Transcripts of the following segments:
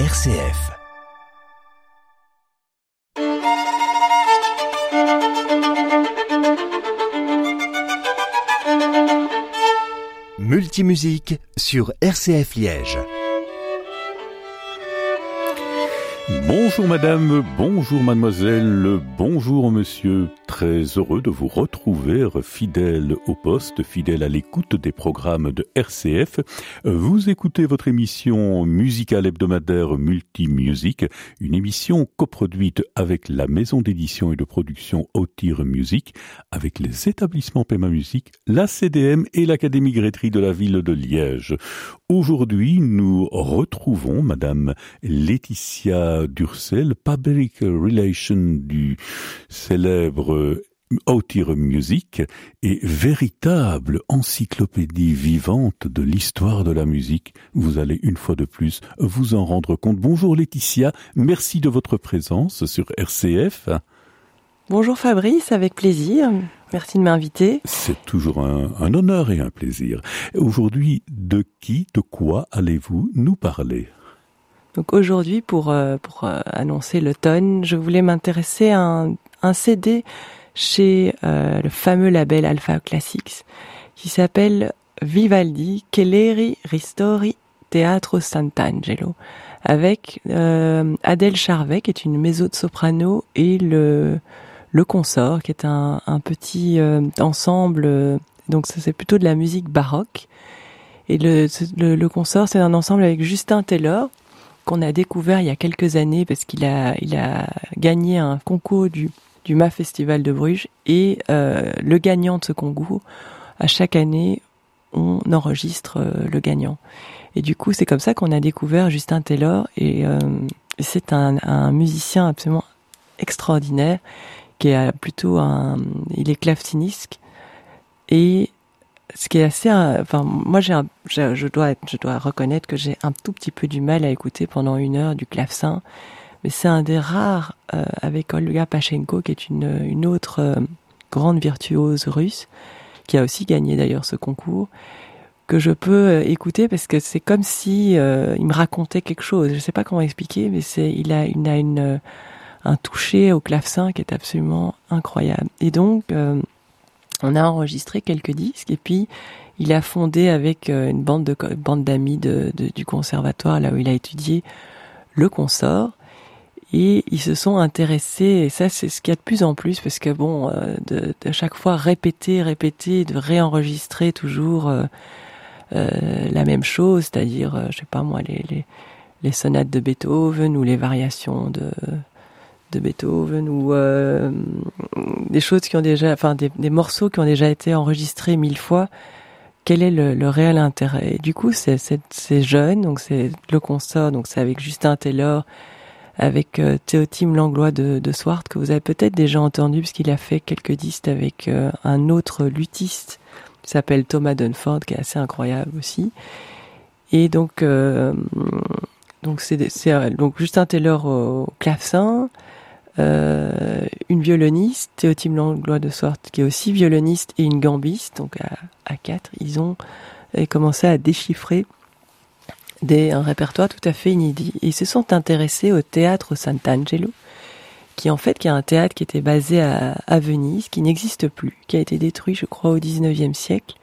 RCF. Multimusique sur RCF Liège. Bonjour madame, bonjour mademoiselle, bonjour monsieur. Très heureux de vous retrouver fidèle au poste, fidèle à l'écoute des programmes de RCF. Vous écoutez votre émission musicale hebdomadaire Multimusique, une émission coproduite avec la maison d'édition et de production Autir Music, avec les établissements Pema Musique, la CDM et l'Académie Grétry de la ville de Liège. Aujourd'hui, nous retrouvons madame Laetitia Durcel, Public Relation du célèbre Autir Music et véritable encyclopédie vivante de l'histoire de la musique. Vous allez une fois de plus vous en rendre compte. Bonjour Laetitia, merci de votre présence sur RCF. Bonjour Fabrice, avec plaisir. Merci de m'inviter. C'est toujours un, un, honneur et un plaisir. Aujourd'hui, de qui, de quoi allez-vous nous parler? Donc aujourd'hui, pour, euh, pour euh, annoncer l'automne, je voulais m'intéresser à un, un, CD chez euh, le fameux label Alpha Classics qui s'appelle Vivaldi Kelleri Ristori Teatro Sant'Angelo avec euh, Adèle Charvet qui est une mezzo-soprano et le, le consort qui est un, un petit ensemble donc c'est plutôt de la musique baroque. Et le, le, le consort c'est un ensemble avec Justin Taylor qu'on a découvert il y a quelques années parce qu'il a, il a gagné un concours du, du MA Festival de Bruges et euh, le gagnant de ce concours, à chaque année, on enregistre euh, le gagnant. Et du coup, c'est comme ça qu'on a découvert Justin Taylor et euh, c'est un, un, musicien absolument extraordinaire qui est plutôt un, il est claveciniste et ce qui est assez, enfin, moi j'ai, je, je dois, je dois reconnaître que j'ai un tout petit peu du mal à écouter pendant une heure du clavecin, mais c'est un des rares euh, avec Olga Pachenko, qui est une, une autre euh, grande virtuose russe, qui a aussi gagné d'ailleurs ce concours, que je peux euh, écouter parce que c'est comme si euh, il me racontait quelque chose. Je sais pas comment expliquer, mais c'est, il a, il a une, un toucher au clavecin qui est absolument incroyable. Et donc on a enregistré quelques disques et puis il a fondé avec euh, une bande de bande d'amis du conservatoire là où il a étudié le consort. Et ils se sont intéressés et ça c'est ce qu'il y a de plus en plus parce que bon euh, de, chaque fois répéter répéter de réenregistrer toujours euh, la même chose c'est-à-dire je sais pas moi les les sonates de Beethoven ou les variations de de Beethoven ou euh, des choses qui ont déjà, enfin des, morceaux qui ont déjà été enregistrés mille fois. Quel est le, réel intérêt? Du coup, c'est jeune, donc c'est le consort, donc c'est avec Justin Taylor, avec euh, Théotime Langlois de, de Swart que vous avez peut-être déjà entendu puisqu'il a fait quelques disques avec euh, un autre luthiste qui s'appelle Thomas Dunford, qui est assez incroyable aussi. Et donc, euh, donc c'est donc Justin Taylor au clavecin, une violoniste, Théotime Langlois de Sorte, qui est aussi violoniste et une gambiste, donc à, à quatre, ils ont commencé à déchiffrer des, un répertoire tout à fait inédit. Ils se sont intéressés au théâtre Sant'Angelo, qui en fait qui est un théâtre qui était basé à, à Venise, qui n'existe plus, qui a été détruit, je crois, au 19e siècle.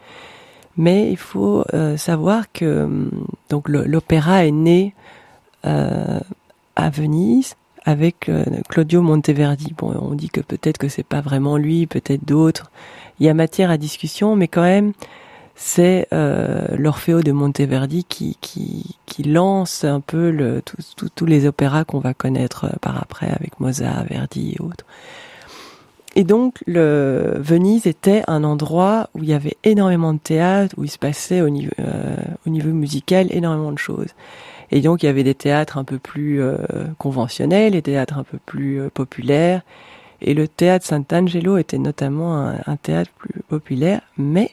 Mais il faut euh, savoir que donc l'opéra est né euh, à Venise avec euh, Claudio Monteverdi. Bon, on dit que peut-être que c'est pas vraiment lui, peut-être d'autres. Il y a matière à discussion, mais quand même, c'est euh, l'Orfeo de Monteverdi qui, qui, qui lance un peu le, tous les opéras qu'on va connaître euh, par après avec Mozart, Verdi et autres. Et donc, le Venise était un endroit où il y avait énormément de théâtre, où il se passait au niveau, euh, au niveau musical énormément de choses. Et donc il y avait des théâtres un peu plus euh, conventionnels, des théâtres un peu plus euh, populaires. Et le théâtre Sant'Angelo était notamment un, un, théâtre plus populaire, mais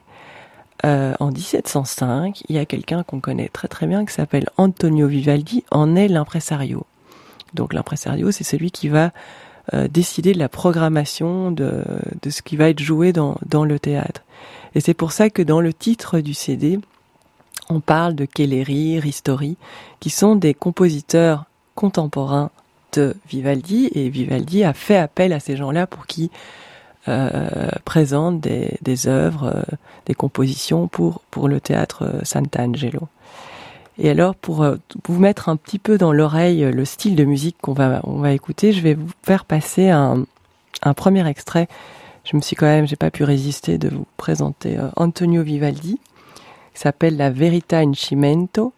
euh, en 1705, il y a quelqu'un qu'on connaît très très bien qui s'appelle Antonio Vivaldi, en est l'impresario. Donc l'impresario, c'est celui qui va euh, décider de la programmation de, de ce qui va être joué dans, dans le théâtre. Et c'est pour ça que dans le titre du CD, on parle de Kelleri, Ristori, qui sont des compositeurs contemporains de Vivaldi et Vivaldi a fait appel à ces gens-là pour qu'ils euh, présentent des, œuvres, euh, des compositions pour, pour le théâtre Sant'Angelo. Et alors, pour euh, vous mettre un petit peu dans l'oreille le style de musique qu'on va, on va écouter, je vais vous faire passer un, un premier extrait. Je me suis quand même, j'ai pas pu résister de vous présenter Antonio Vivaldi, s'appelle La Verita in Cimento.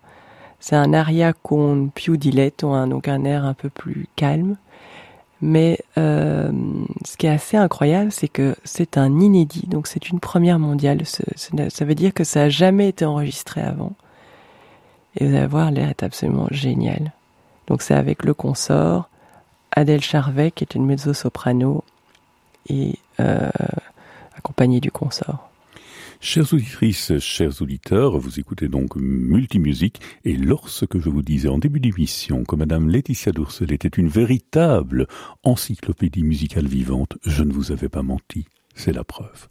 C'est un aria con più diletto, hein, donc un air un peu plus calme. Mais euh, ce qui est assez incroyable, c'est que c'est un inédit, donc c'est une première mondiale. Ça veut dire que ça n'a jamais été enregistré avant. Et vous allez voir, l'air est absolument génial. Donc c'est avec le consort, Adèle Charvet, qui est une mezzo-soprano, et euh, accompagnée du consort. Chères auditrices, chers auditeurs, vous écoutez donc Multimusique et lorsque je vous disais en début d'émission que Madame Laetitia Doursel était une véritable encyclopédie musicale vivante, je ne vous avais pas menti. C'est la preuve.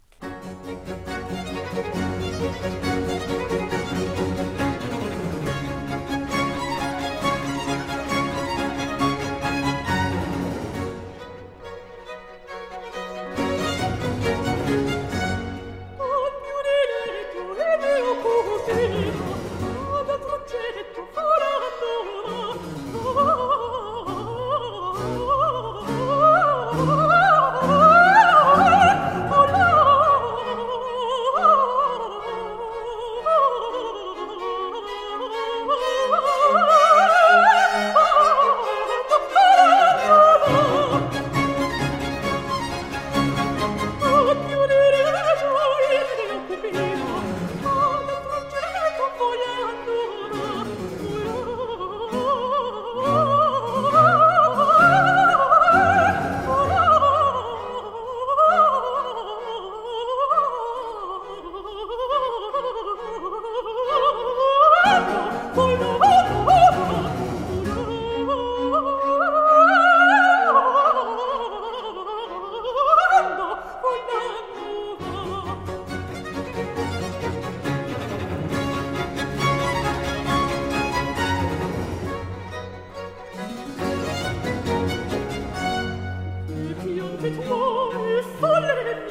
mit moi folle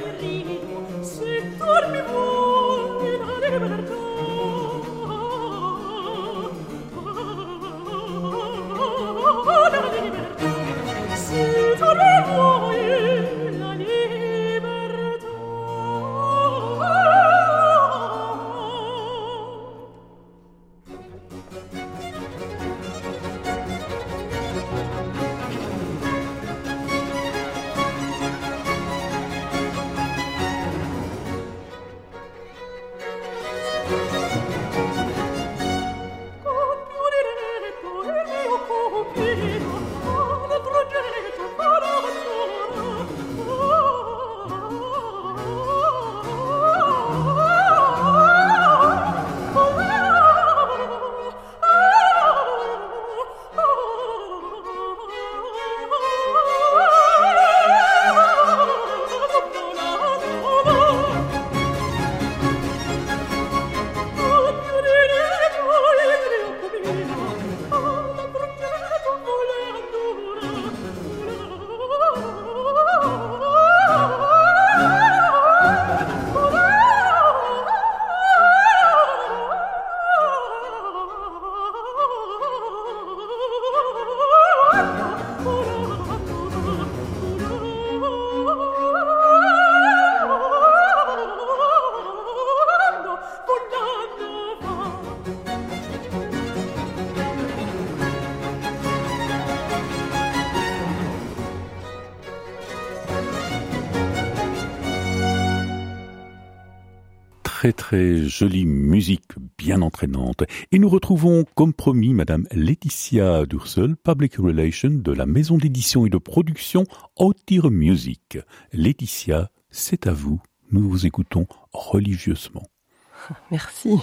très jolie musique bien entraînante. Et nous retrouvons comme promis Madame Laetitia Dursel, Public Relations de la maison d'édition et de production Outire Music. Laetitia, c'est à vous. Nous vous écoutons religieusement. Merci.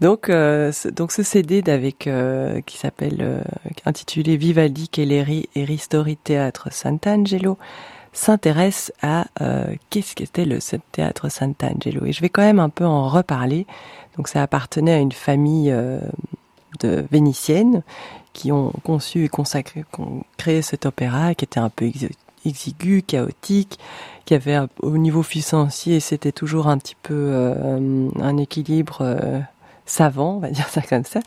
Donc, euh, donc ce CD euh, qui s'appelle euh, intitulé Vivaldi Kelleri et Ristori Théâtre Sant'Angelo s'intéresse à euh, qu'est-ce qu'était le théâtre Sant'Angelo. Et je vais quand même un peu en reparler. Donc ça appartenait à une famille euh, de vénitienne qui ont conçu et consacré, créé cet opéra qui était un peu exigu, chaotique, qui avait au niveau financier, c'était toujours un petit peu euh, un équilibre savant, on va dire ça comme ça.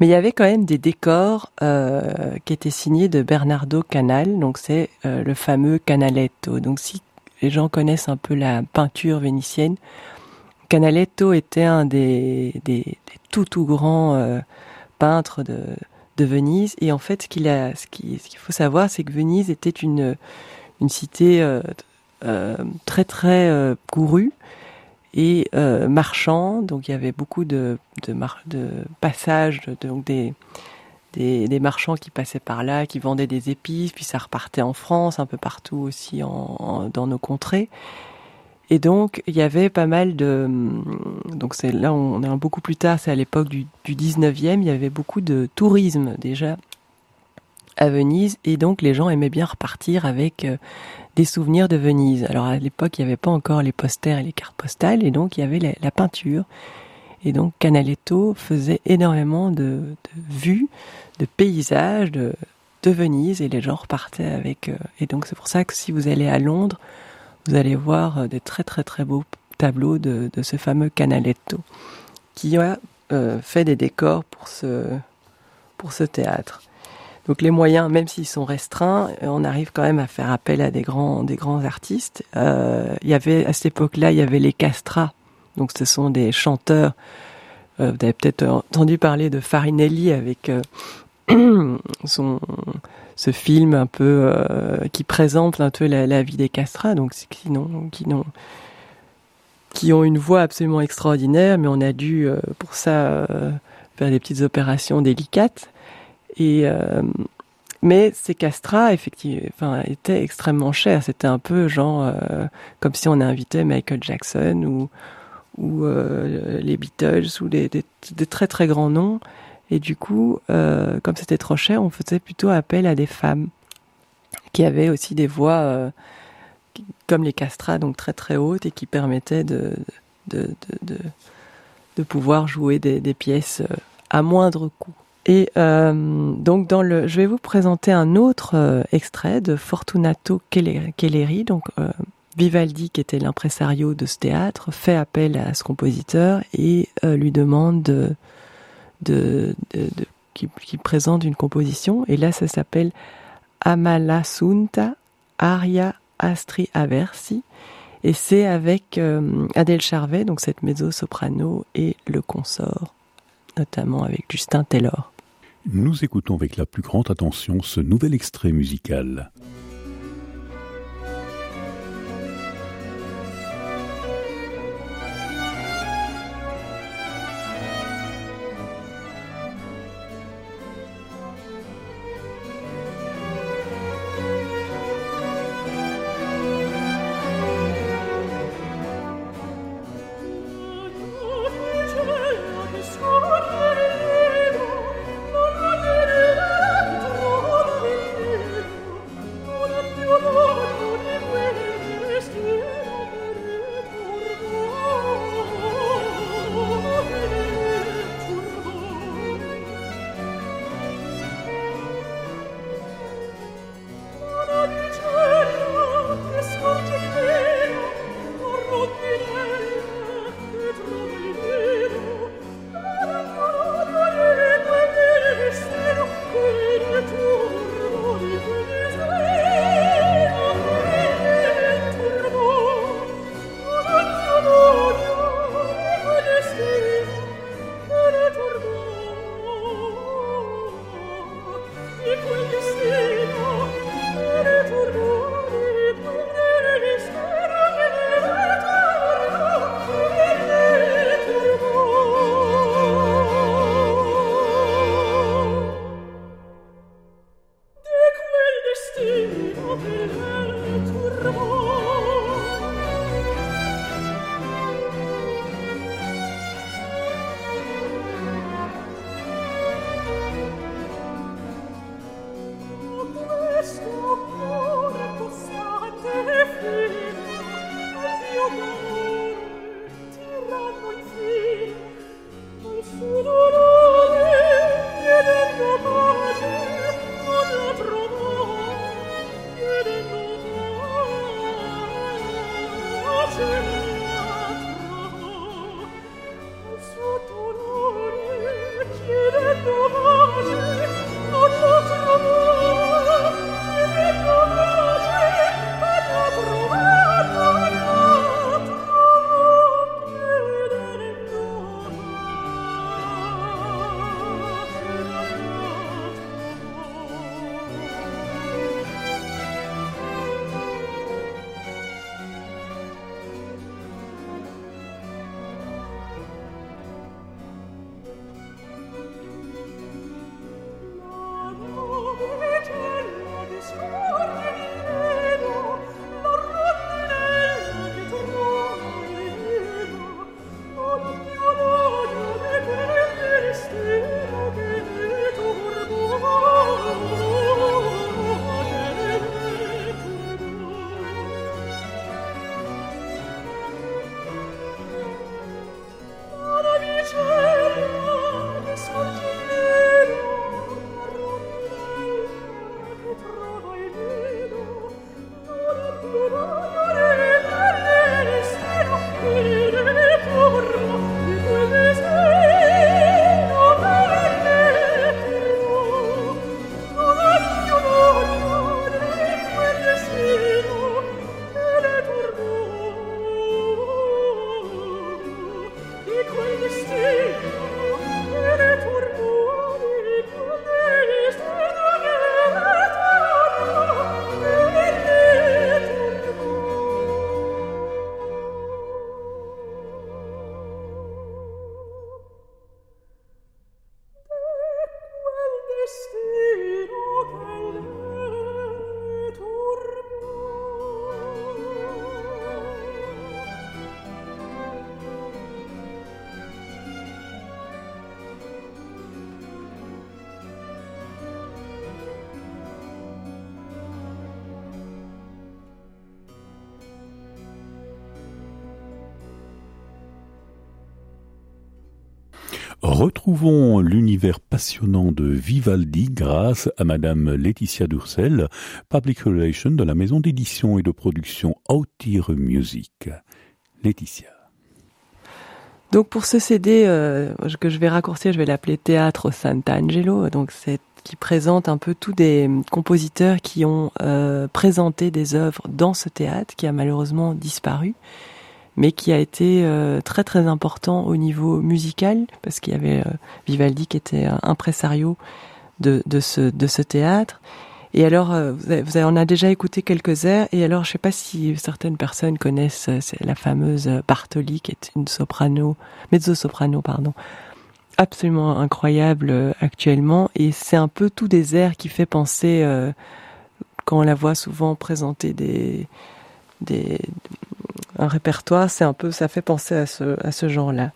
Mais il y avait quand même des décors euh, qui étaient signés de Bernardo Canal, donc c'est le fameux Canaletto. Donc si les gens connaissent un peu la peinture vénitienne, Canaletto était un des, des, tout tout grands peintres de, de Venise. Et en fait, ce qu'il a, ce qu'il faut savoir, c'est que Venise était une une cité euh, euh, très très euh, courue et marchand. Donc il y avait beaucoup de, passages, donc des, marchands qui passaient par là, qui vendaient des épices, puis ça repartait en France, un peu partout aussi en, dans nos contrées. Et donc il y avait pas mal de, donc c'est là on est beaucoup plus tard, c'est à l'époque du, du 19e, il y avait beaucoup de tourisme déjà à Venise et donc les gens aimaient bien repartir avec euh, des souvenirs de Venise. Alors à l'époque, il n'y avait pas encore les posters et les cartes postales et donc il y avait la, peinture. Et donc Canaletto faisait énormément de, vues, de paysages de, Venise et les gens repartaient avec. Euh, et donc c'est pour ça que si vous allez à Londres, vous allez voir euh, des très très très beaux tableaux de, de ce fameux Canaletto qui a fait des décors pour ce, pour ce théâtre. Donc les moyens, même s'ils sont restreints, euh, on arrive quand même à faire appel à des grands, des grands artistes. Euh, il y avait à cette époque-là, il y avait les castras. Donc ce sont des chanteurs. Euh, vous avez peut-être entendu parler de Farinelli avec son ce film un peu qui présente un peu la, vie des castras. Donc qui n'ont qui n'ont qui ont une voix absolument extraordinaire, mais on a dû pour ça faire des petites opérations délicates. Euh, mais ces castrats, effectivement, étaient extrêmement chers. C'était un peu genre euh, comme si on invitait Michael Jackson ou euh, les Beatles ou des, très très grands noms. Et du coup, comme c'était trop cher, on faisait plutôt appel à des femmes qui avaient aussi des voix comme les castrats, donc très très hautes et qui permettaient de pouvoir jouer des, pièces à moindre coût. Et euh, donc dans le, je vais vous présenter un autre euh, extrait de Fortunato Kelleri, donc euh, Vivaldi, qui était l'impresario de ce théâtre, fait appel à ce compositeur et lui demande de, de, présente une composition. Et là, ça s'appelle Amalasunta Aria Astri Aversi. Et c'est avec Adèle Charvet, donc cette mezzo-soprano, et le consort, notamment avec Justin Taylor. Nous écoutons avec la plus grande attention ce nouvel extrait musical. Retrouvons l'univers passionnant de Vivaldi grâce à Madame Laetitia Durcel, Public Relations de la maison d'édition et de production Autire Music. Laetitia. Donc pour ce CD euh, que je vais raccourcir, je vais l'appeler Théâtre Sant'Angelo. Donc qui présente un peu tous des compositeurs qui ont euh, présenté des œuvres dans ce théâtre qui a malheureusement disparu, mais qui a été euh, très très important au niveau musical parce qu'il y avait Vivaldi qui était un impresario de, de, ce, de ce théâtre et alors, euh, vous, avez, on a déjà écouté quelques airs. Et alors, je sais pas si certaines personnes connaissent euh, la fameuse Bartoli, qui est une soprano, mezzo-soprano, pardon, absolument incroyable euh, actuellement. Et c'est un peu tout des airs qui fait penser, quand on la voit souvent présenter des, un répertoire, c'est un peu, ça fait penser à ce, à ce genre-là.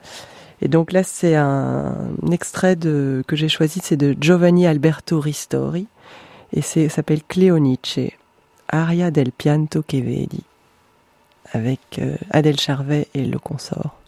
Et donc là, c'est un, extrait de, que j'ai choisi, c'est de Giovanni Alberto Ristori et c'est s'appelle Cleonice, Aria del Pianto che vedi, avec euh, Adèle Charvet et le consort.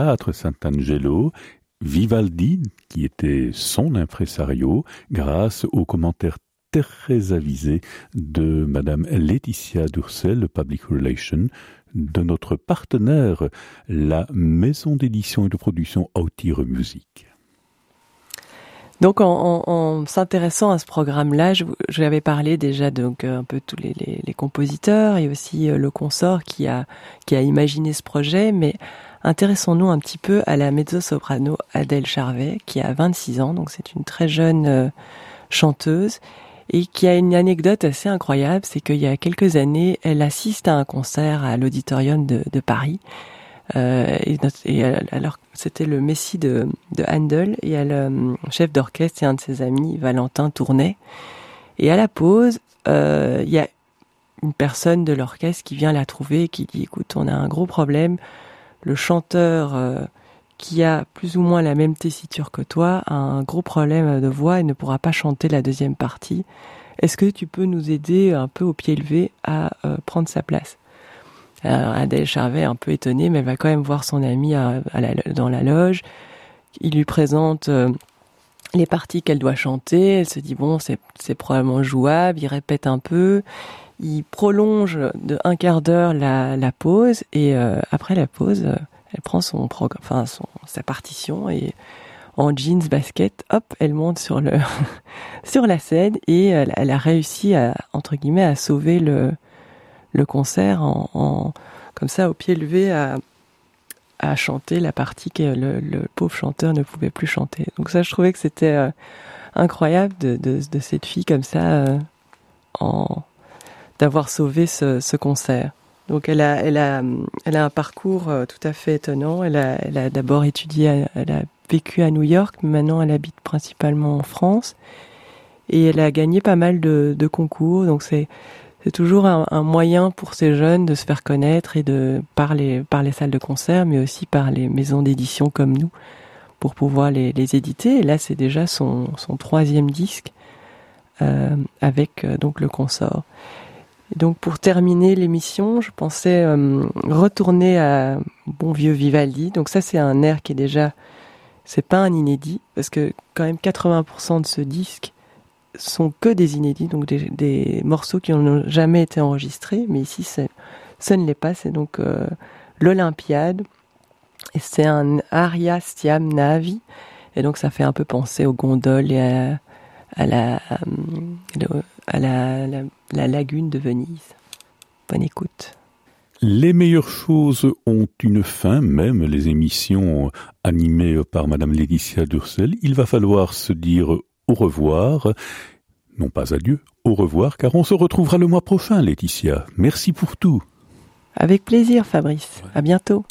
Théâtre Sant'Angelo, Vivaldi, qui était son impresario, grâce aux commentaires très avisés de Madame Laetitia Durcel, Public Relations, de notre partenaire, la maison d'édition et de production Autire Music. Donc, en, s'intéressant à ce programme-là, je, je l'avais parlé déjà donc euh, un peu tous les compositeurs et aussi euh, le consort qui a qui a imaginé ce projet. Mais intéressons-nous un petit peu à la mezzo-soprano Adèle Charvet, qui a 26 ans, donc c'est une très jeune euh, chanteuse et qui a une anecdote assez incroyable, c'est qu'il y a quelques années, elle assiste à un concert à l'auditorium de, Paris euh, et, alors, c'était le Messie de, de Handel et le euh, chef d'orchestre et un de ses amis, Valentin Tournay. Et à la pause, euh, il y a une personne de l'orchestre qui vient la trouver et qui dit écoute, on a un gros problème. Le chanteur qui a plus ou moins la même tessiture que toi a un gros problème de voix et ne pourra pas chanter la deuxième partie. Est-ce que tu peux nous aider un peu au pied levé à prendre sa place? Adèle Charvet, un peu étonnée, mais elle va quand même voir son ami à, dans la loge. Il lui présente euh, les parties qu'elle doit chanter. Elle se dit bon, c'est probablement jouable. Il répète un peu. Il prolonge de un quart d'heure la, la, pause et euh, après la pause, euh, elle prend son enfin son, sa partition et en jeans basket, hop, elle monte sur le sur la scène et elle, elle, a réussi à entre guillemets à sauver le le concert en, comme ça au pied levé à, à chanter la partie que le, pauvre chanteur ne pouvait plus chanter. Donc ça, je trouvais que c'était euh, incroyable de, de, cette fille comme ça, euh, en d'avoir sauvé ce, ce, concert. Donc elle a, elle a, elle a un parcours euh, tout à fait étonnant. Elle a, elle a d'abord étudié, elle a vécu à New York, mais maintenant elle habite principalement en France. Et elle a gagné pas mal de, de concours. Donc c'est c'est toujours un, un, moyen pour ces jeunes de se faire connaître et de par les, par les salles de concert, mais aussi par les maisons d'édition comme nous, pour pouvoir les, les éditer. Et là, c'est déjà son, son troisième disque euh, avec euh, donc le consort. Et donc pour terminer l'émission, je pensais euh, retourner à bon vieux Vivaldi. Donc ça, c'est un air qui est déjà, c'est pas un inédit parce que quand même 80% de ce disque sont que des inédits, donc des, morceaux qui n'ont jamais été enregistrés, mais ici ce ne l'est pas, c'est donc euh, l'Olympiade, et c'est un aria stiam navi, et donc ça fait un peu penser aux gondoles et à, à, la, à la, la, la lagune de Venise. Bonne écoute. Les meilleures choses ont une fin, même les émissions animées par Madame Laetitia Dursel. Il va falloir se dire au revoir. Non pas adieu, au revoir, car on se retrouvera le mois prochain, Laetitia. Merci pour tout. Avec plaisir, Fabrice. Ouais. À bientôt.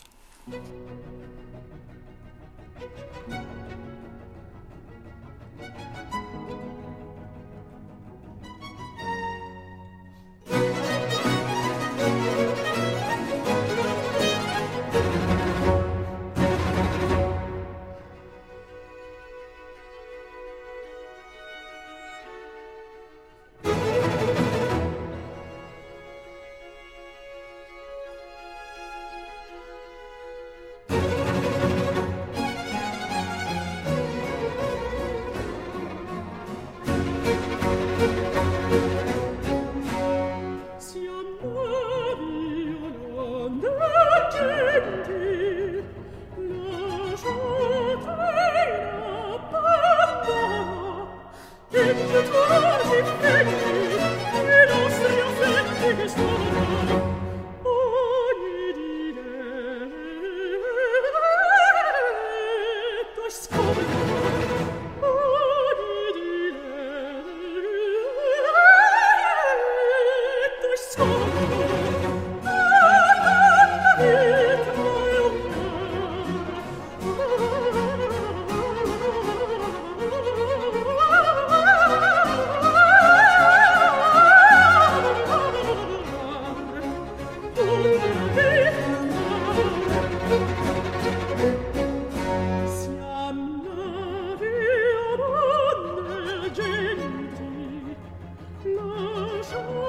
Oh.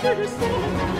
to the sea.